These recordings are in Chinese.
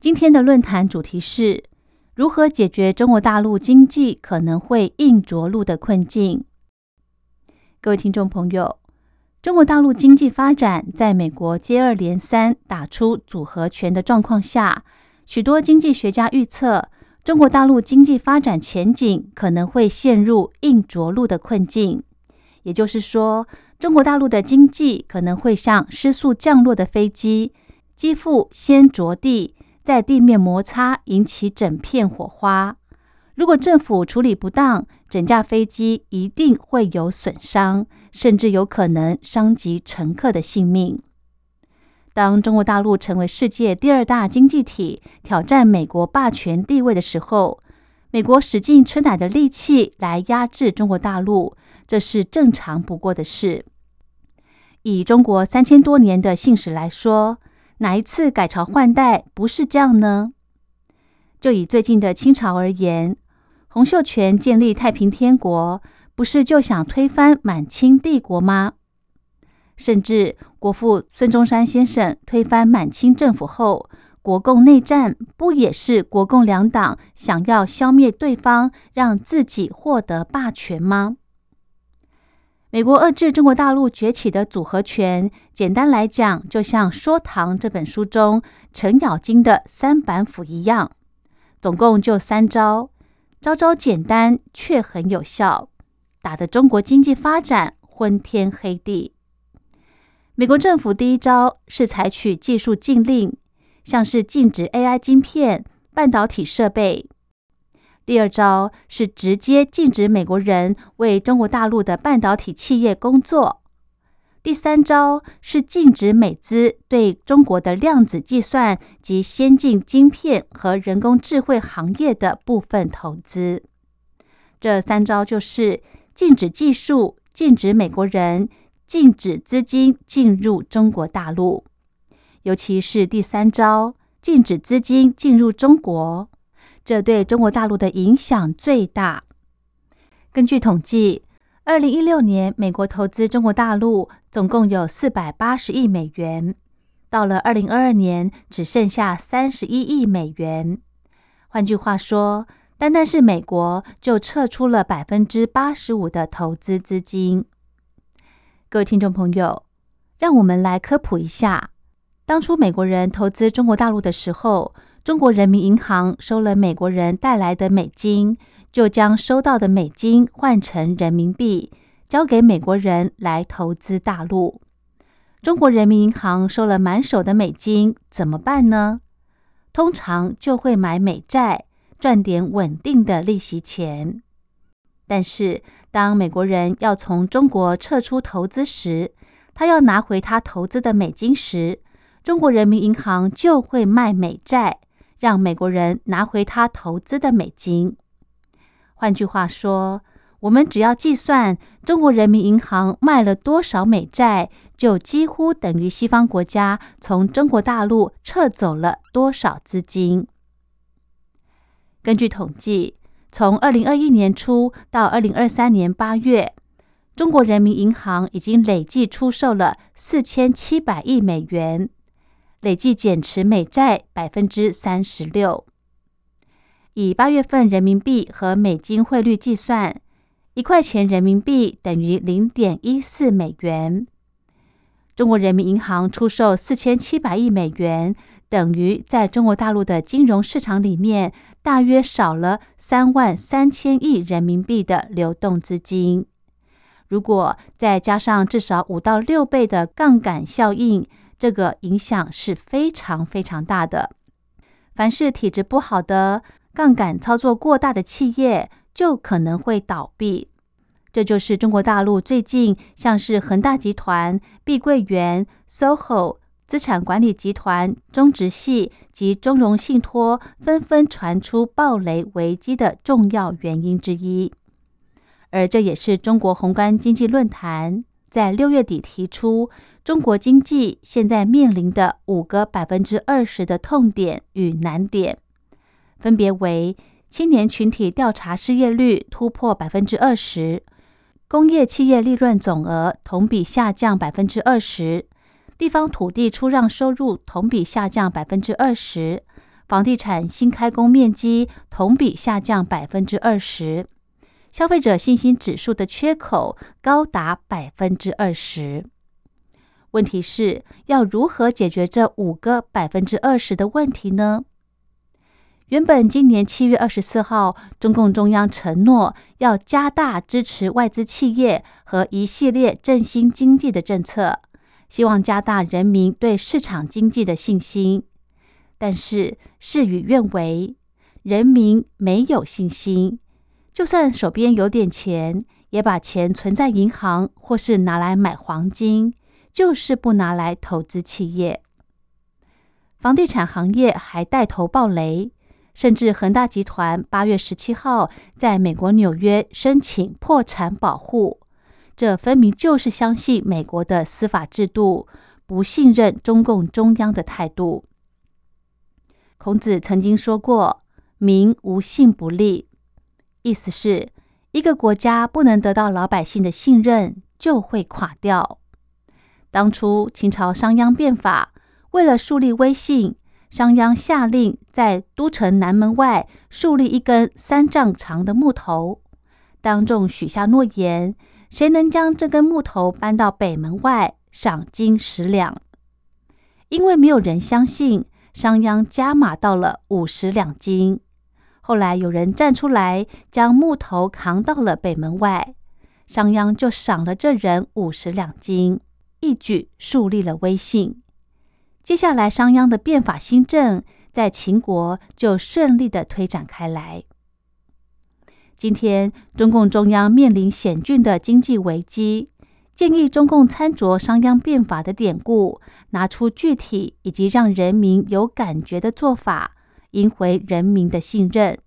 今天的论坛主题是如何解决中国大陆经济可能会硬着陆的困境。各位听众朋友，中国大陆经济发展在美国接二连三打出组合拳的状况下，许多经济学家预测，中国大陆经济发展前景可能会陷入硬着陆的困境。也就是说，中国大陆的经济可能会像失速降落的飞机，机腹先着地。在地面摩擦，引起整片火花。如果政府处理不当，整架飞机一定会有损伤，甚至有可能伤及乘客的性命。当中国大陆成为世界第二大经济体，挑战美国霸权地位的时候，美国使劲吃奶的力气来压制中国大陆，这是正常不过的事。以中国三千多年的信史来说。哪一次改朝换代不是这样呢？就以最近的清朝而言，洪秀全建立太平天国，不是就想推翻满清帝国吗？甚至国父孙中山先生推翻满清政府后，国共内战不也是国共两党想要消灭对方，让自己获得霸权吗？美国遏制中国大陆崛起的组合拳，简单来讲，就像《说唐》这本书中程咬金的三板斧一样，总共就三招，招招简单却很有效，打得中国经济发展昏天黑地。美国政府第一招是采取技术禁令，像是禁止 AI 晶片、半导体设备。第二招是直接禁止美国人为中国大陆的半导体企业工作。第三招是禁止美资对中国的量子计算及先进晶片和人工智慧行业的部分投资。这三招就是禁止技术、禁止美国人、禁止资金进入中国大陆。尤其是第三招，禁止资金进入中国。这对中国大陆的影响最大。根据统计，二零一六年美国投资中国大陆总共有四百八十亿美元，到了二零二二年只剩下三十一亿美元。换句话说，单单是美国就撤出了百分之八十五的投资资金。各位听众朋友，让我们来科普一下，当初美国人投资中国大陆的时候。中国人民银行收了美国人带来的美金，就将收到的美金换成人民币，交给美国人来投资大陆。中国人民银行收了满手的美金，怎么办呢？通常就会买美债，赚点稳定的利息钱。但是，当美国人要从中国撤出投资时，他要拿回他投资的美金时，中国人民银行就会卖美债。让美国人拿回他投资的美金。换句话说，我们只要计算中国人民银行卖了多少美债，就几乎等于西方国家从中国大陆撤走了多少资金。根据统计，从二零二一年初到二零二三年八月，中国人民银行已经累计出售了四千七百亿美元。累计减持美债百分之三十六。以八月份人民币和美金汇率计算，一块钱人民币等于零点一四美元。中国人民银行出售四千七百亿美元，等于在中国大陆的金融市场里面，大约少了三万三千亿人民币的流动资金。如果再加上至少五到六倍的杠杆效应，这个影响是非常非常大的。凡是体质不好的、杠杆操作过大的企业，就可能会倒闭。这就是中国大陆最近像是恒大集团、碧桂园、SOHO、资产管理集团、中植系及中融信托纷纷传出暴雷危机的重要原因之一。而这也是中国宏观经济论坛在六月底提出，中国经济现在面临的五个百分之二十的痛点与难点，分别为青年群体调查失业率突破百分之二十，工业企业利润总额同比下降百分之二十，地方土地出让收入同比下降百分之二十，房地产新开工面积同比下降百分之二十。消费者信心指数的缺口高达百分之二十。问题是要如何解决这五个百分之二十的问题呢？原本今年七月二十四号，中共中央承诺要加大支持外资企业和一系列振兴经济的政策，希望加大人民对市场经济的信心。但是事与愿违，人民没有信心。就算手边有点钱，也把钱存在银行，或是拿来买黄金，就是不拿来投资企业。房地产行业还带头暴雷，甚至恒大集团八月十七号在美国纽约申请破产保护，这分明就是相信美国的司法制度，不信任中共中央的态度。孔子曾经说过：“民无信不立。”意思是，一个国家不能得到老百姓的信任，就会垮掉。当初清朝商鞅变法，为了树立威信，商鞅下令在都城南门外树立一根三丈长的木头，当众许下诺言：谁能将这根木头搬到北门外，赏金十两。因为没有人相信，商鞅加码到了五十两金。后来有人站出来，将木头扛到了北门外，商鞅就赏了这人五十两金，一举树立了威信。接下来，商鞅的变法新政在秦国就顺利的推展开来。今天，中共中央面临险峻的经济危机，建议中共参酌商鞅变法的典故，拿出具体以及让人民有感觉的做法。赢回人民的信任，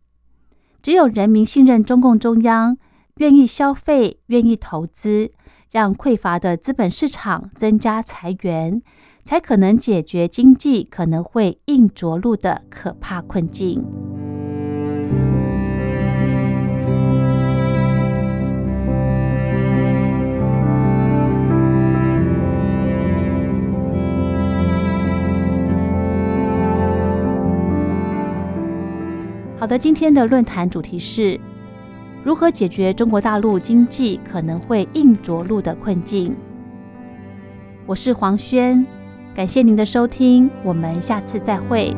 只有人民信任中共中央，愿意消费，愿意投资，让匮乏的资本市场增加财源，才可能解决经济可能会硬着陆的可怕困境。好的，今天的论坛主题是如何解决中国大陆经济可能会硬着陆的困境。我是黄轩，感谢您的收听，我们下次再会。